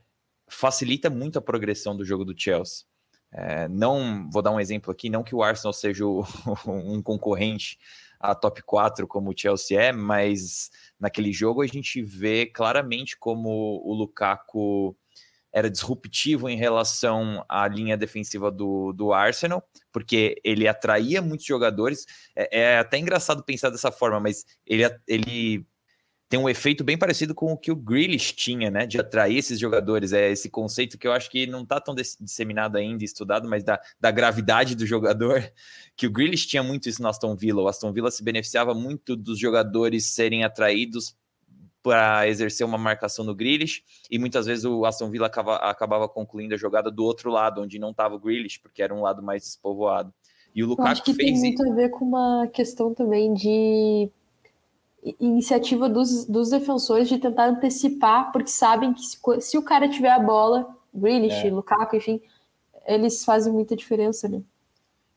facilita muito a progressão do jogo do Chelsea. É, não vou dar um exemplo aqui, não que o Arsenal seja (laughs) um concorrente a top 4 como o Chelsea é, mas naquele jogo a gente vê claramente como o Lukaku era disruptivo em relação à linha defensiva do, do Arsenal, porque ele atraía muitos jogadores. É, é, até engraçado pensar dessa forma, mas ele, ele tem um efeito bem parecido com o que o Grealish tinha, né? De atrair esses jogadores. É esse conceito que eu acho que não está tão disseminado ainda, estudado, mas da, da gravidade do jogador. (laughs) Que o Grealish tinha muito isso no Aston Villa. O Aston Villa se beneficiava muito dos jogadores serem atraídos para exercer uma marcação no Grealish, e muitas vezes o Aston Villa acaba, acabava concluindo a jogada do outro lado, onde não estava o Grealish, porque era um lado mais despovoado. E o Lukaku Eu acho que fez tem muito a ver com uma questão também de iniciativa dos, dos defensores de tentar antecipar, porque sabem que se, se o cara tiver a bola, Grealish, é. Lukaku, enfim, eles fazem muita diferença, né?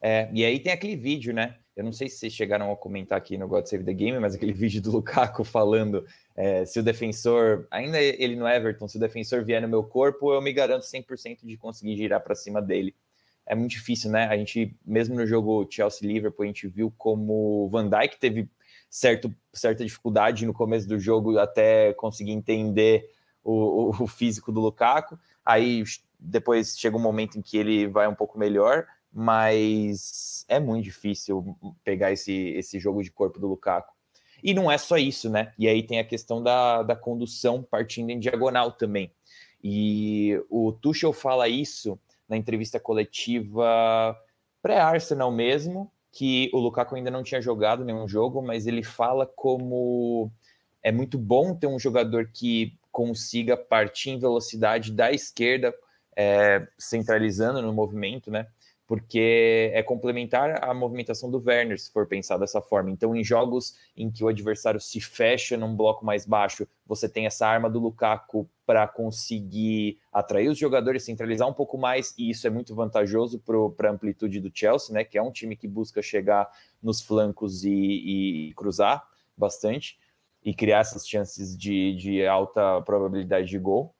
É, e aí tem aquele vídeo, né? Eu não sei se vocês chegaram a comentar aqui no God Save the Game, mas aquele (laughs) vídeo do Lukaku falando é, se o defensor, ainda ele no Everton, se o defensor vier no meu corpo, eu me garanto 100% de conseguir girar para cima dele. É muito difícil, né? A gente, mesmo no jogo Chelsea-Liverpool, a gente viu como o Van Dijk teve certo, certa dificuldade no começo do jogo até conseguir entender o, o, o físico do Lukaku. Aí depois chega um momento em que ele vai um pouco melhor, mas é muito difícil pegar esse, esse jogo de corpo do Lukaku. E não é só isso, né? E aí tem a questão da, da condução partindo em diagonal também. E o Tuchel fala isso na entrevista coletiva pré-Arsenal mesmo, que o Lukaku ainda não tinha jogado nenhum jogo, mas ele fala como é muito bom ter um jogador que consiga partir em velocidade da esquerda, é, centralizando no movimento, né? Porque é complementar a movimentação do Werner, se for pensar dessa forma. Então, em jogos em que o adversário se fecha num bloco mais baixo, você tem essa arma do Lukaku para conseguir atrair os jogadores, centralizar um pouco mais, e isso é muito vantajoso para a amplitude do Chelsea, né? Que é um time que busca chegar nos flancos e, e cruzar bastante e criar essas chances de, de alta probabilidade de gol.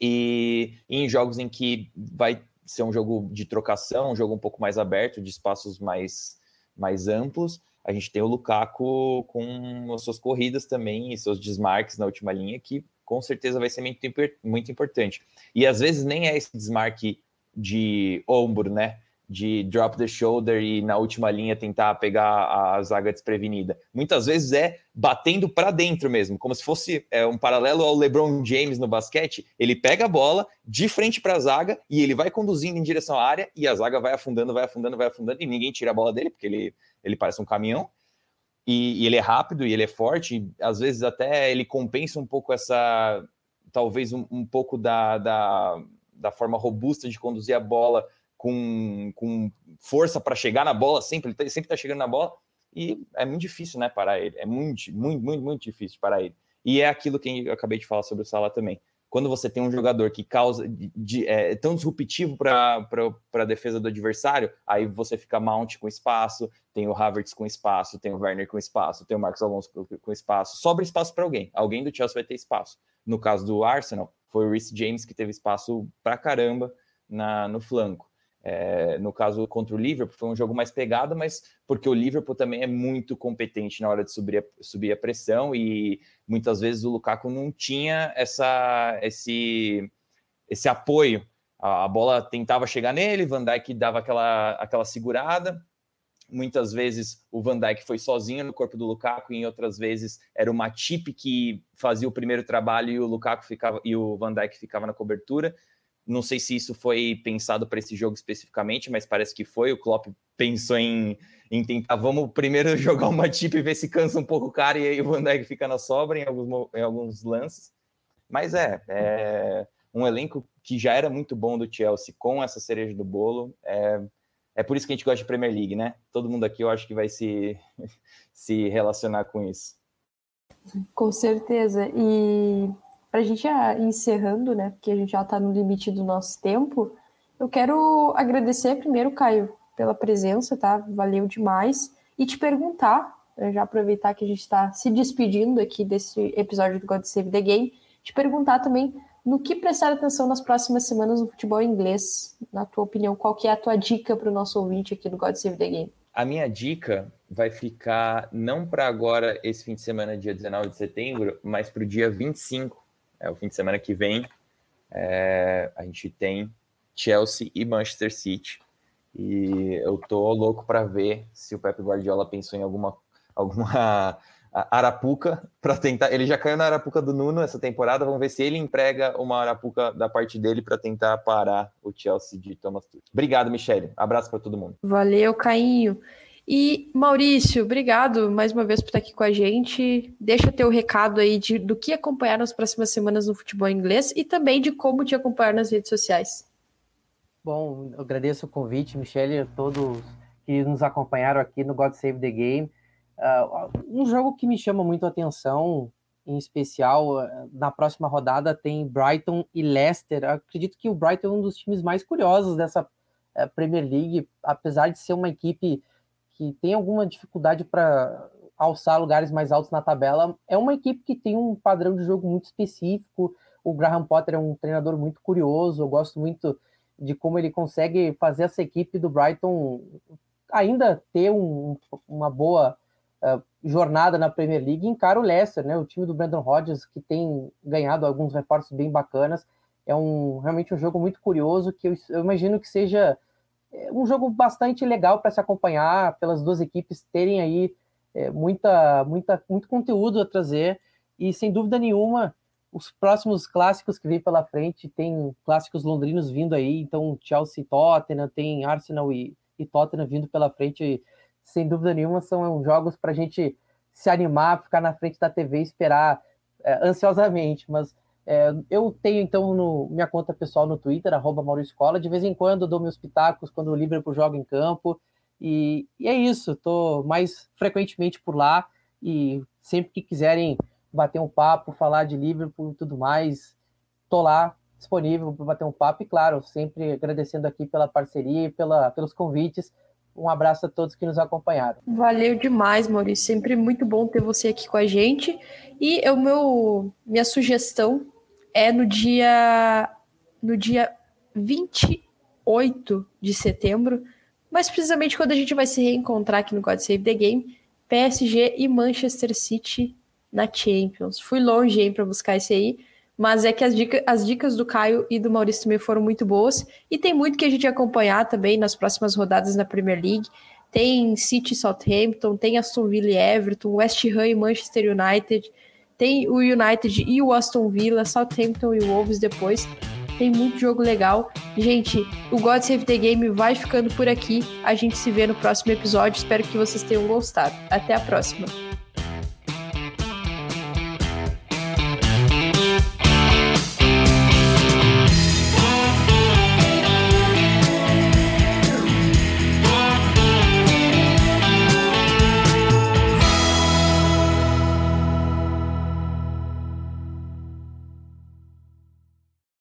E, e em jogos em que vai ser um jogo de trocação, um jogo um pouco mais aberto, de espaços mais, mais amplos. A gente tem o Lukaku com as suas corridas também e seus desmarques na última linha, que com certeza vai ser muito, muito importante. E às vezes nem é esse desmarque de ombro, né? De drop the shoulder e na última linha tentar pegar a zaga desprevenida. Muitas vezes é batendo para dentro mesmo, como se fosse é, um paralelo ao LeBron James no basquete. Ele pega a bola de frente para a zaga e ele vai conduzindo em direção à área e a zaga vai afundando, vai afundando, vai afundando e ninguém tira a bola dele porque ele, ele parece um caminhão. E, e ele é rápido e ele é forte. E, às vezes até ele compensa um pouco essa, talvez um, um pouco da, da, da forma robusta de conduzir a bola com, com força para chegar na bola sempre, ele tá, sempre está chegando na bola, e é muito difícil, né, parar ele. É muito, muito, muito, muito difícil parar ele. E é aquilo que eu acabei de falar sobre o Salah também. Quando você tem um jogador que causa de, de, é tão disruptivo para a defesa do adversário, aí você fica Mount com espaço, tem o Havertz com espaço, tem o Werner com espaço, tem o Marcos Alonso com espaço. Sobra espaço para alguém. Alguém do Chelsea vai ter espaço. No caso do Arsenal, foi o Reece James que teve espaço para caramba na, no flanco. É, no caso contra o Liverpool, foi um jogo mais pegado, mas porque o Liverpool também é muito competente na hora de subir a, subir a pressão e muitas vezes o Lukaku não tinha essa, esse, esse apoio. A, a bola tentava chegar nele, Van Dijk dava aquela, aquela segurada. Muitas vezes o Van Dijk foi sozinho no corpo do Lukaku, e em outras vezes era o Matip que fazia o primeiro trabalho e o Lukaku ficava e o Van Dijk ficava na cobertura. Não sei se isso foi pensado para esse jogo especificamente, mas parece que foi. O Klopp pensou em, em tentar, vamos primeiro (laughs) jogar uma chip e ver se cansa um pouco o cara e aí o Van Dijk fica na sobra em alguns, em alguns lances. Mas é, é um elenco que já era muito bom do Chelsea com essa cereja do bolo. É, é por isso que a gente gosta de Premier League, né? Todo mundo aqui eu acho que vai se, (laughs) se relacionar com isso. Com certeza. E para a gente ir encerrando, né? Porque a gente já está no limite do nosso tempo, eu quero agradecer primeiro, Caio, pela presença, tá? Valeu demais. E te perguntar, já aproveitar que a gente está se despedindo aqui desse episódio do God Save the Game, te perguntar também no que prestar atenção nas próximas semanas no futebol inglês. Na tua opinião, qual que é a tua dica para o nosso ouvinte aqui do God Save the Game? A minha dica vai ficar não para agora, esse fim de semana, dia 19 de setembro, mas para o dia 25, é o fim de semana que vem. É, a gente tem Chelsea e Manchester City. E eu tô louco para ver se o Pep Guardiola pensou em alguma, alguma (laughs) Arapuca para tentar. Ele já caiu na Arapuca do Nuno essa temporada. Vamos ver se ele emprega uma Arapuca da parte dele para tentar parar o Chelsea de Thomas Tuchel. Obrigado, Michele. Abraço para todo mundo. Valeu, Cainho. E Maurício, obrigado mais uma vez por estar aqui com a gente. Deixa teu recado aí de, do que acompanhar nas próximas semanas no futebol inglês e também de como te acompanhar nas redes sociais. Bom, eu agradeço o convite, Michele, a todos que nos acompanharam aqui no God Save the Game. Uh, um jogo que me chama muito a atenção, em especial, uh, na próxima rodada tem Brighton e Leicester. Eu acredito que o Brighton é um dos times mais curiosos dessa uh, Premier League, apesar de ser uma equipe que tem alguma dificuldade para alçar lugares mais altos na tabela. É uma equipe que tem um padrão de jogo muito específico. O Graham Potter é um treinador muito curioso. Eu gosto muito de como ele consegue fazer essa equipe do Brighton ainda ter um, uma boa jornada na Premier League encara o Leicester, né? O time do Brandon Rodgers que tem ganhado alguns reforços bem bacanas. É um realmente um jogo muito curioso que eu, eu imagino que seja um jogo bastante legal para se acompanhar, pelas duas equipes terem aí é, muita, muita, muito conteúdo a trazer e sem dúvida nenhuma os próximos clássicos que vem pela frente tem clássicos londrinos vindo aí, então Chelsea e Tottenham, tem Arsenal e, e Tottenham vindo pela frente sem dúvida nenhuma, são jogos para a gente se animar, ficar na frente da TV e esperar é, ansiosamente. Mas é, eu tenho, então, no, minha conta pessoal no Twitter, arroba de vez em quando dou meus pitacos quando o Liverpool joga em campo. E, e é isso, estou mais frequentemente por lá e sempre que quiserem bater um papo, falar de Liverpool e tudo mais, estou lá disponível para bater um papo e, claro, sempre agradecendo aqui pela parceria e pela, pelos convites um abraço a todos que nos acompanharam. Valeu demais, Maurício. Sempre muito bom ter você aqui com a gente. E o meu minha sugestão é no dia no dia 28 de setembro, mais precisamente quando a gente vai se reencontrar aqui no God Save the Game, PSG e Manchester City na Champions. Fui longe, hein, para buscar esse aí, mas é que as, dica, as dicas do Caio e do Maurício também foram muito boas. E tem muito que a gente acompanhar também nas próximas rodadas na Premier League. Tem City Southampton, tem Aston Villa e Everton, West Ham e Manchester United, tem o United e o Aston Villa, Southampton e o Wolves depois. Tem muito jogo legal. Gente, o God Save the Game vai ficando por aqui. A gente se vê no próximo episódio. Espero que vocês tenham gostado. Até a próxima.